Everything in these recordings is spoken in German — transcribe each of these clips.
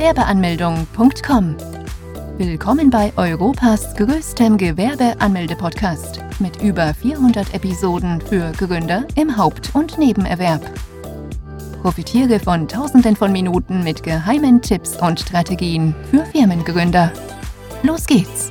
Gewerbeanmeldung.com. Willkommen bei Europas größtem Gewerbeanmelde-Podcast mit über 400 Episoden für Gründer im Haupt- und Nebenerwerb. Profitiere von Tausenden von Minuten mit geheimen Tipps und Strategien für Firmengründer. Los geht's!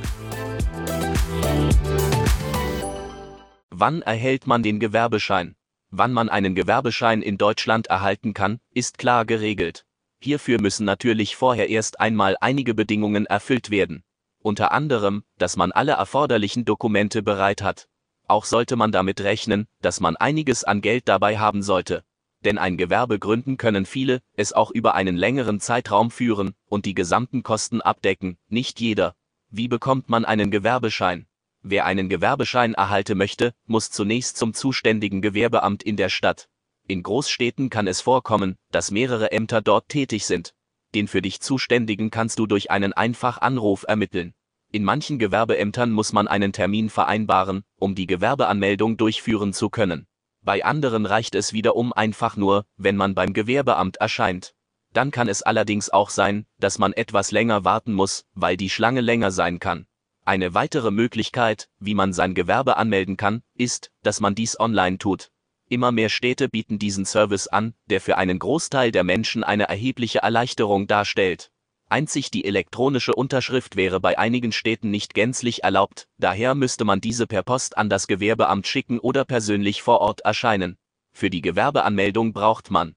Wann erhält man den Gewerbeschein? Wann man einen Gewerbeschein in Deutschland erhalten kann, ist klar geregelt. Hierfür müssen natürlich vorher erst einmal einige Bedingungen erfüllt werden. Unter anderem, dass man alle erforderlichen Dokumente bereit hat. Auch sollte man damit rechnen, dass man einiges an Geld dabei haben sollte. Denn ein Gewerbe gründen können viele, es auch über einen längeren Zeitraum führen und die gesamten Kosten abdecken, nicht jeder. Wie bekommt man einen Gewerbeschein? Wer einen Gewerbeschein erhalte möchte, muss zunächst zum zuständigen Gewerbeamt in der Stadt. In Großstädten kann es vorkommen, dass mehrere Ämter dort tätig sind. Den für dich Zuständigen kannst du durch einen Einfachanruf ermitteln. In manchen Gewerbeämtern muss man einen Termin vereinbaren, um die Gewerbeanmeldung durchführen zu können. Bei anderen reicht es wiederum einfach nur, wenn man beim Gewerbeamt erscheint. Dann kann es allerdings auch sein, dass man etwas länger warten muss, weil die Schlange länger sein kann. Eine weitere Möglichkeit, wie man sein Gewerbe anmelden kann, ist, dass man dies online tut. Immer mehr Städte bieten diesen Service an, der für einen Großteil der Menschen eine erhebliche Erleichterung darstellt. Einzig die elektronische Unterschrift wäre bei einigen Städten nicht gänzlich erlaubt, daher müsste man diese per Post an das Gewerbeamt schicken oder persönlich vor Ort erscheinen. Für die Gewerbeanmeldung braucht man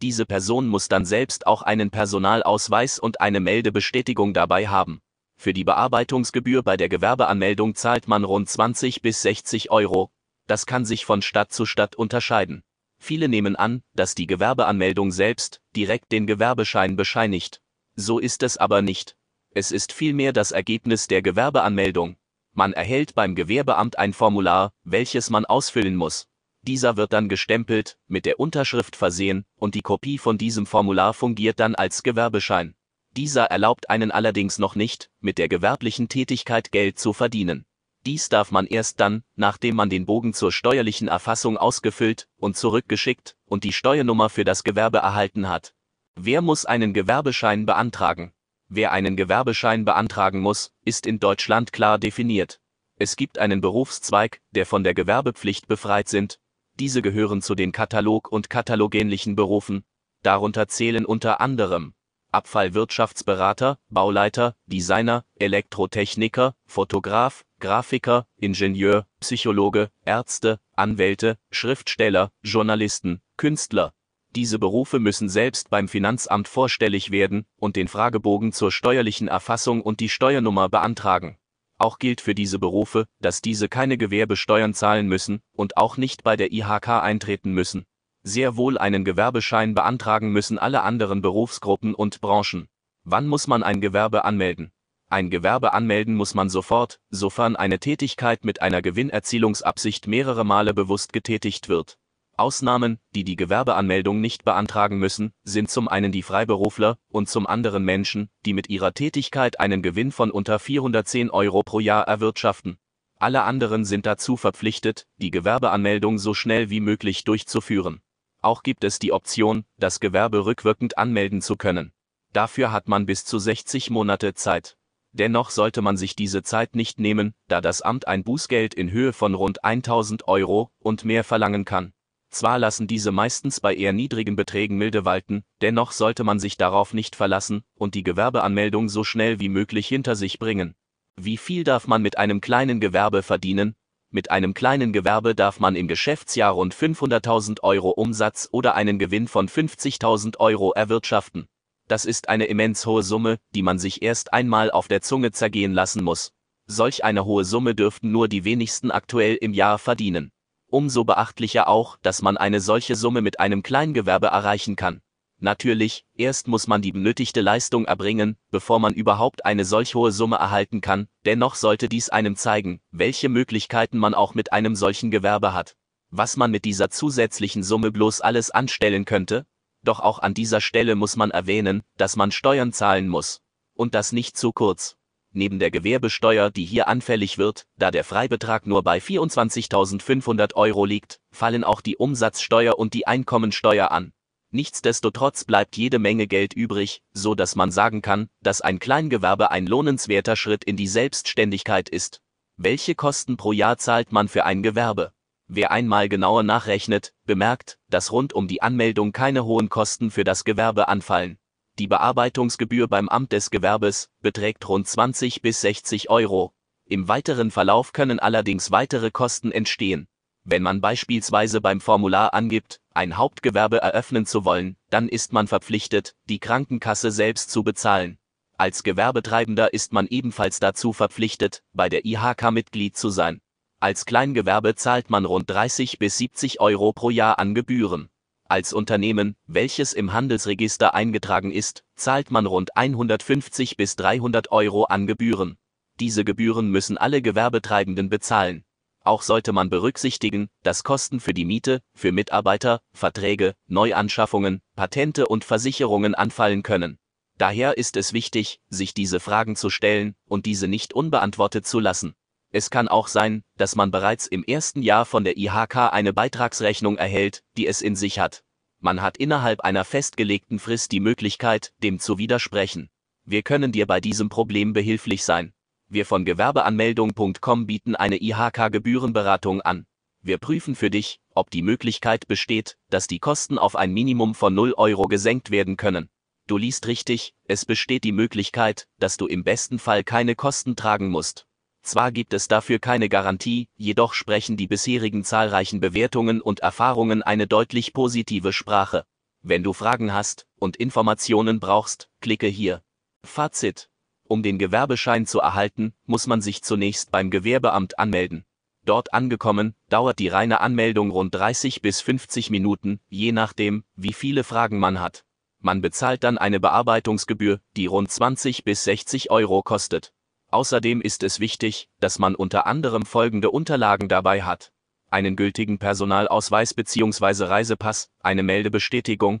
diese Person muss dann selbst auch einen Personalausweis und eine Meldebestätigung dabei haben. Für die Bearbeitungsgebühr bei der Gewerbeanmeldung zahlt man rund 20 bis 60 Euro. Das kann sich von Stadt zu Stadt unterscheiden. Viele nehmen an, dass die Gewerbeanmeldung selbst direkt den Gewerbeschein bescheinigt. So ist es aber nicht. Es ist vielmehr das Ergebnis der Gewerbeanmeldung. Man erhält beim Gewerbeamt ein Formular, welches man ausfüllen muss. Dieser wird dann gestempelt, mit der Unterschrift versehen, und die Kopie von diesem Formular fungiert dann als Gewerbeschein. Dieser erlaubt einen allerdings noch nicht, mit der gewerblichen Tätigkeit Geld zu verdienen. Dies darf man erst dann, nachdem man den Bogen zur steuerlichen Erfassung ausgefüllt und zurückgeschickt und die Steuernummer für das Gewerbe erhalten hat. Wer muss einen Gewerbeschein beantragen? Wer einen Gewerbeschein beantragen muss, ist in Deutschland klar definiert. Es gibt einen Berufszweig, der von der Gewerbepflicht befreit sind, diese gehören zu den Katalog- und katalogähnlichen Berufen. Darunter zählen unter anderem Abfallwirtschaftsberater, Bauleiter, Designer, Elektrotechniker, Fotograf, Grafiker, Ingenieur, Psychologe, Ärzte, Anwälte, Schriftsteller, Journalisten, Künstler. Diese Berufe müssen selbst beim Finanzamt vorstellig werden und den Fragebogen zur steuerlichen Erfassung und die Steuernummer beantragen. Auch gilt für diese Berufe, dass diese keine Gewerbesteuern zahlen müssen und auch nicht bei der IHK eintreten müssen. Sehr wohl einen Gewerbeschein beantragen müssen alle anderen Berufsgruppen und Branchen. Wann muss man ein Gewerbe anmelden? Ein Gewerbe anmelden muss man sofort, sofern eine Tätigkeit mit einer Gewinnerzielungsabsicht mehrere Male bewusst getätigt wird. Ausnahmen, die die Gewerbeanmeldung nicht beantragen müssen, sind zum einen die Freiberufler und zum anderen Menschen, die mit ihrer Tätigkeit einen Gewinn von unter 410 Euro pro Jahr erwirtschaften. Alle anderen sind dazu verpflichtet, die Gewerbeanmeldung so schnell wie möglich durchzuführen. Auch gibt es die Option, das Gewerbe rückwirkend anmelden zu können. Dafür hat man bis zu 60 Monate Zeit. Dennoch sollte man sich diese Zeit nicht nehmen, da das Amt ein Bußgeld in Höhe von rund 1000 Euro und mehr verlangen kann. Zwar lassen diese meistens bei eher niedrigen Beträgen milde walten, dennoch sollte man sich darauf nicht verlassen und die Gewerbeanmeldung so schnell wie möglich hinter sich bringen. Wie viel darf man mit einem kleinen Gewerbe verdienen? Mit einem kleinen Gewerbe darf man im Geschäftsjahr rund 500.000 Euro Umsatz oder einen Gewinn von 50.000 Euro erwirtschaften. Das ist eine immens hohe Summe, die man sich erst einmal auf der Zunge zergehen lassen muss. Solch eine hohe Summe dürften nur die wenigsten aktuell im Jahr verdienen. Umso beachtlicher auch, dass man eine solche Summe mit einem Kleingewerbe erreichen kann. Natürlich, erst muss man die benötigte Leistung erbringen, bevor man überhaupt eine solch hohe Summe erhalten kann, dennoch sollte dies einem zeigen, welche Möglichkeiten man auch mit einem solchen Gewerbe hat. Was man mit dieser zusätzlichen Summe bloß alles anstellen könnte? Doch auch an dieser Stelle muss man erwähnen, dass man Steuern zahlen muss. Und das nicht zu kurz. Neben der Gewerbesteuer, die hier anfällig wird, da der Freibetrag nur bei 24.500 Euro liegt, fallen auch die Umsatzsteuer und die Einkommensteuer an. Nichtsdestotrotz bleibt jede Menge Geld übrig, so dass man sagen kann, dass ein Kleingewerbe ein lohnenswerter Schritt in die Selbstständigkeit ist. Welche Kosten pro Jahr zahlt man für ein Gewerbe? Wer einmal genauer nachrechnet, bemerkt, dass rund um die Anmeldung keine hohen Kosten für das Gewerbe anfallen. Die Bearbeitungsgebühr beim Amt des Gewerbes beträgt rund 20 bis 60 Euro. Im weiteren Verlauf können allerdings weitere Kosten entstehen. Wenn man beispielsweise beim Formular angibt, ein Hauptgewerbe eröffnen zu wollen, dann ist man verpflichtet, die Krankenkasse selbst zu bezahlen. Als Gewerbetreibender ist man ebenfalls dazu verpflichtet, bei der IHK Mitglied zu sein. Als Kleingewerbe zahlt man rund 30 bis 70 Euro pro Jahr an Gebühren. Als Unternehmen, welches im Handelsregister eingetragen ist, zahlt man rund 150 bis 300 Euro an Gebühren. Diese Gebühren müssen alle Gewerbetreibenden bezahlen. Auch sollte man berücksichtigen, dass Kosten für die Miete, für Mitarbeiter, Verträge, Neuanschaffungen, Patente und Versicherungen anfallen können. Daher ist es wichtig, sich diese Fragen zu stellen und diese nicht unbeantwortet zu lassen. Es kann auch sein, dass man bereits im ersten Jahr von der IHK eine Beitragsrechnung erhält, die es in sich hat. Man hat innerhalb einer festgelegten Frist die Möglichkeit, dem zu widersprechen. Wir können dir bei diesem Problem behilflich sein. Wir von Gewerbeanmeldung.com bieten eine IHK-Gebührenberatung an. Wir prüfen für dich, ob die Möglichkeit besteht, dass die Kosten auf ein Minimum von 0 Euro gesenkt werden können. Du liest richtig, es besteht die Möglichkeit, dass du im besten Fall keine Kosten tragen musst. Zwar gibt es dafür keine Garantie, jedoch sprechen die bisherigen zahlreichen Bewertungen und Erfahrungen eine deutlich positive Sprache. Wenn du Fragen hast und Informationen brauchst, klicke hier. Fazit um den Gewerbeschein zu erhalten, muss man sich zunächst beim Gewerbeamt anmelden. Dort angekommen, dauert die reine Anmeldung rund 30 bis 50 Minuten, je nachdem, wie viele Fragen man hat. Man bezahlt dann eine Bearbeitungsgebühr, die rund 20 bis 60 Euro kostet. Außerdem ist es wichtig, dass man unter anderem folgende Unterlagen dabei hat einen gültigen Personalausweis bzw. Reisepass, eine Meldebestätigung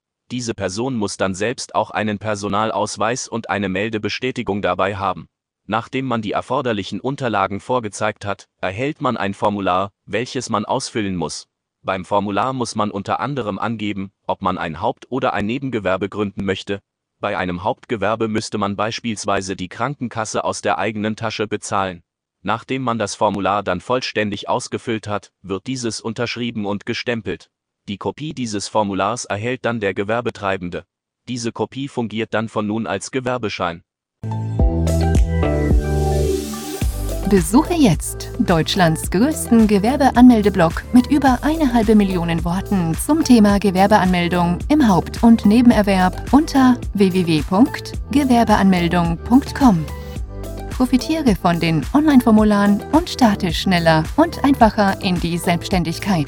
diese Person muss dann selbst auch einen Personalausweis und eine Meldebestätigung dabei haben. Nachdem man die erforderlichen Unterlagen vorgezeigt hat, erhält man ein Formular, welches man ausfüllen muss. Beim Formular muss man unter anderem angeben, ob man ein Haupt- oder ein Nebengewerbe gründen möchte. Bei einem Hauptgewerbe müsste man beispielsweise die Krankenkasse aus der eigenen Tasche bezahlen. Nachdem man das Formular dann vollständig ausgefüllt hat, wird dieses unterschrieben und gestempelt. Die Kopie dieses Formulars erhält dann der Gewerbetreibende. Diese Kopie fungiert dann von nun als Gewerbeschein. Besuche jetzt Deutschlands größten Gewerbeanmeldeblock mit über eine halbe Million Worten zum Thema Gewerbeanmeldung im Haupt- und Nebenerwerb unter www.gewerbeanmeldung.com. Profitiere von den Online-Formularen und starte schneller und einfacher in die Selbstständigkeit.